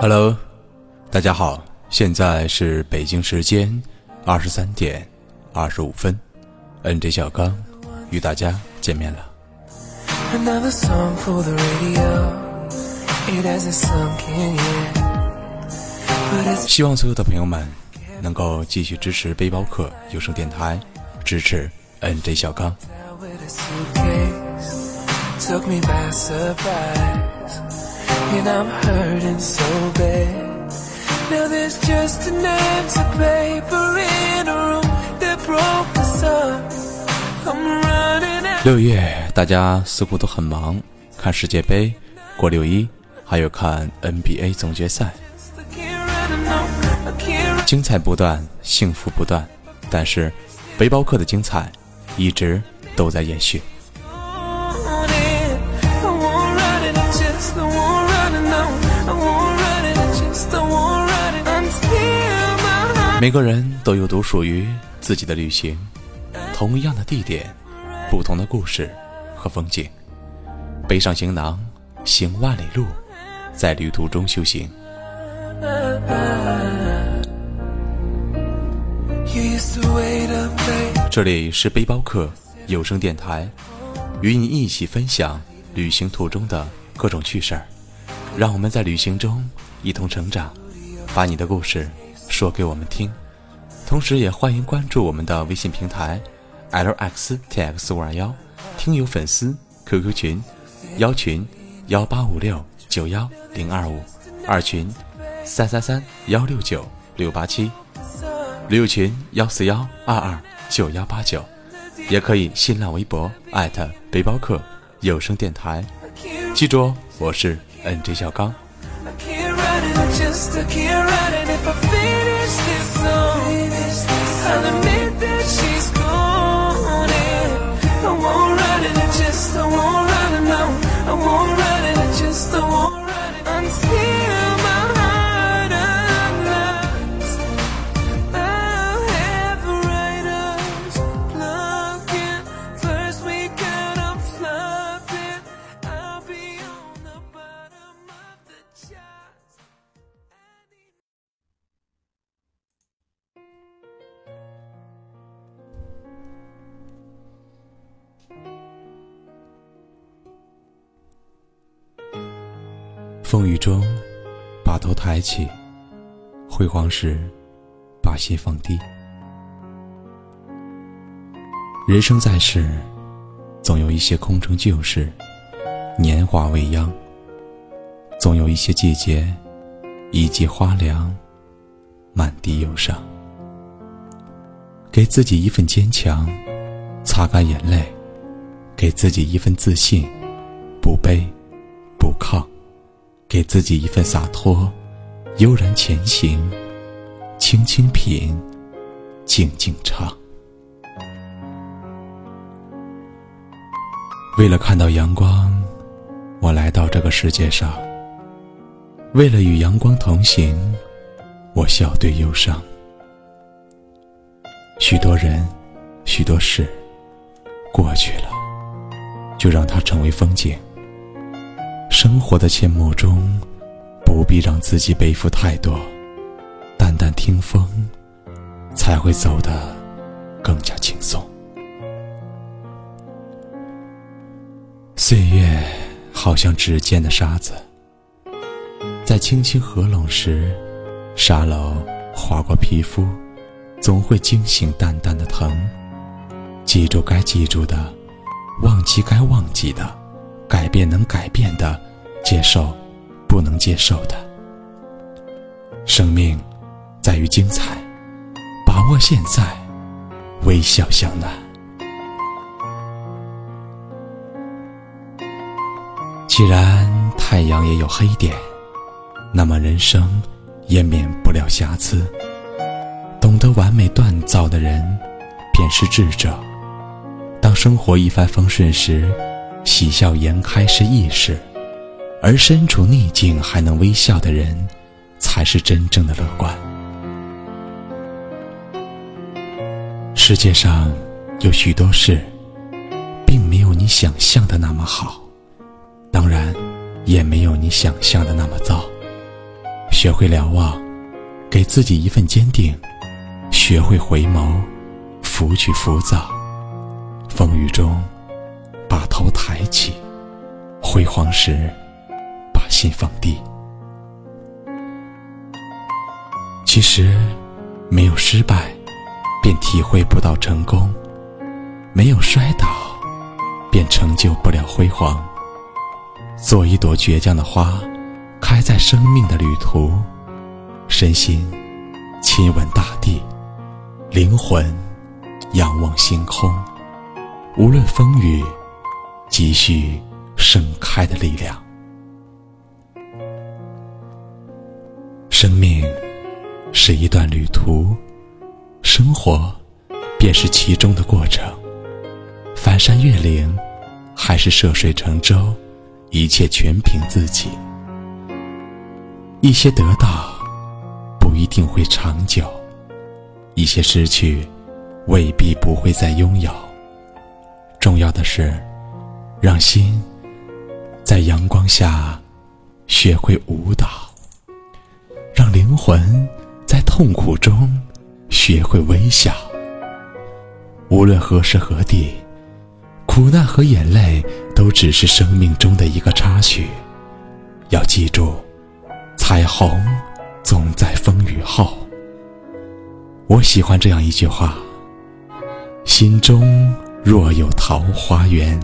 Hello，大家好，现在是北京时间二十三点二十五分，NJ 小刚与大家见面了。希望所有的朋友们能够继续支持背包客有声电台，支持 NJ 小刚。六月，大家似乎都很忙，看世界杯、过六一，还有看 NBA 总决赛，精彩不断，幸福不断。但是，背包客的精彩一直都在延续。每个人都有独属于自己的旅行，同样的地点，不同的故事和风景。背上行囊，行万里路，在旅途中修行。这里是背包客有声电台，与你一起分享旅行途中的各种趣事儿，让我们在旅行中一同成长，把你的故事。说给我们听，同时也欢迎关注我们的微信平台 lxtx 五二幺听友粉丝 QQ 群幺群幺八五六九幺零二五二群三三三幺六九六八七六群幺四幺二二九幺八九，也可以新浪微博艾特背包客有声电台，记住哦，我是 NJ 小刚。just a kid running if I finish this song. Finish this song. 风雨中，把头抬起；辉煌时，把心放低。人生在世，总有一些空城旧事，年华未央；总有一些季节，一季花凉，满地忧伤。给自己一份坚强，擦干眼泪；给自己一份自信，不卑不亢。给自己一份洒脱，悠然前行，轻轻品，静静唱。为了看到阳光，我来到这个世界上；为了与阳光同行，我笑对忧伤。许多人，许多事，过去了，就让它成为风景。生活的阡陌中，不必让自己背负太多，淡淡听风，才会走得更加轻松。岁月好像指尖的沙子，在轻轻合拢时，沙漏划过皮肤，总会惊醒淡淡的疼。记住该记住的，忘记该忘记的。改变能改变的，接受不能接受的。生命在于精彩，把握现在，微笑向南。既然太阳也有黑点，那么人生也免不了瑕疵。懂得完美锻造的人，便是智者。当生活一帆风顺时，喜笑颜开是易事，而身处逆境还能微笑的人，才是真正的乐观。世界上有许多事，并没有你想象的那么好，当然，也没有你想象的那么糟。学会瞭望，给自己一份坚定；学会回眸，拂去浮躁。风雨中，把头抬起；辉煌时，心放低。其实，没有失败，便体会不到成功；没有摔倒，便成就不了辉煌。做一朵倔强的花，开在生命的旅途，身心亲吻大地，灵魂仰望星空。无论风雨，积蓄盛开的力量。生命是一段旅途，生活便是其中的过程。翻山越岭，还是涉水乘舟？一切全凭自己。一些得到不一定会长久，一些失去未必不会再拥有。重要的是，让心在阳光下学会舞蹈，灵魂在痛苦中学会微笑。无论何时何地。苦难和眼泪都只是生命中的一个插曲，要记住，彩虹总在风雨后。我喜欢这样一句话：心中若有桃花源，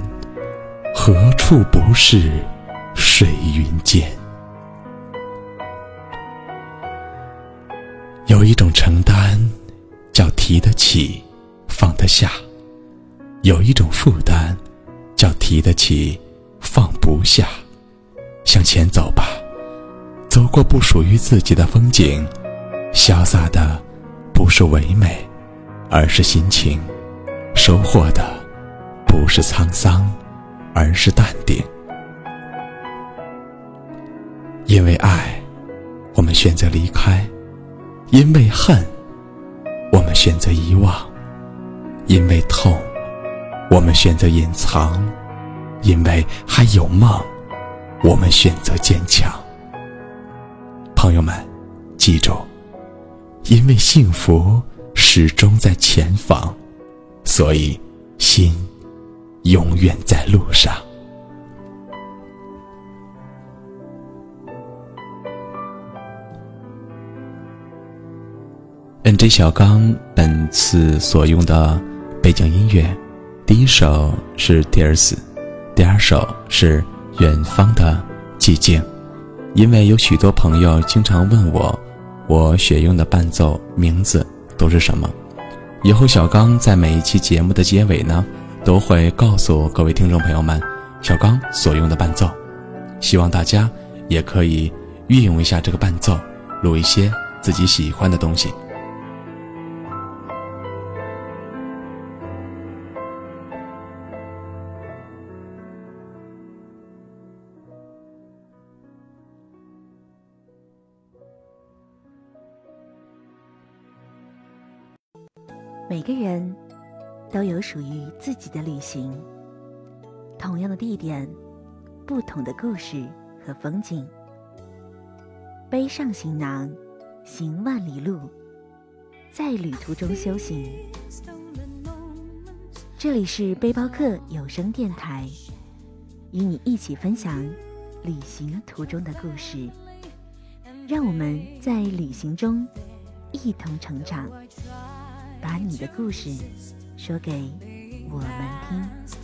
何处不是水云间？有一种承担，叫提得起，放得下。有一种负担，叫提得起，放不下。向前走吧，走过不属于自己的风景，潇洒的不是唯美，而是心情；收获的不是沧桑，而是淡定。因为爱，我们选择离开；因为恨，我们选择遗忘；因为痛。我们选择隐藏，因为还有梦；我们选择坚强。朋友们，记住，因为幸福始终在前方，所以心永远在路上。这小刚本次所用的背景音乐。第一首是《Tears》，第二首是《远方的寂静》。因为有许多朋友经常问我，我选用的伴奏名字都是什么？以后小刚在每一期节目的结尾呢，都会告诉各位听众朋友们，小刚所用的伴奏。希望大家也可以运用一下这个伴奏，录一些自己喜欢的东西。每个人都有属于自己的旅行，同样的地点，不同的故事和风景。背上行囊，行万里路，在旅途中修行。这里是背包客有声电台，与你一起分享旅行途中的故事。让我们在旅行中一同成长。把你的故事说给我们听。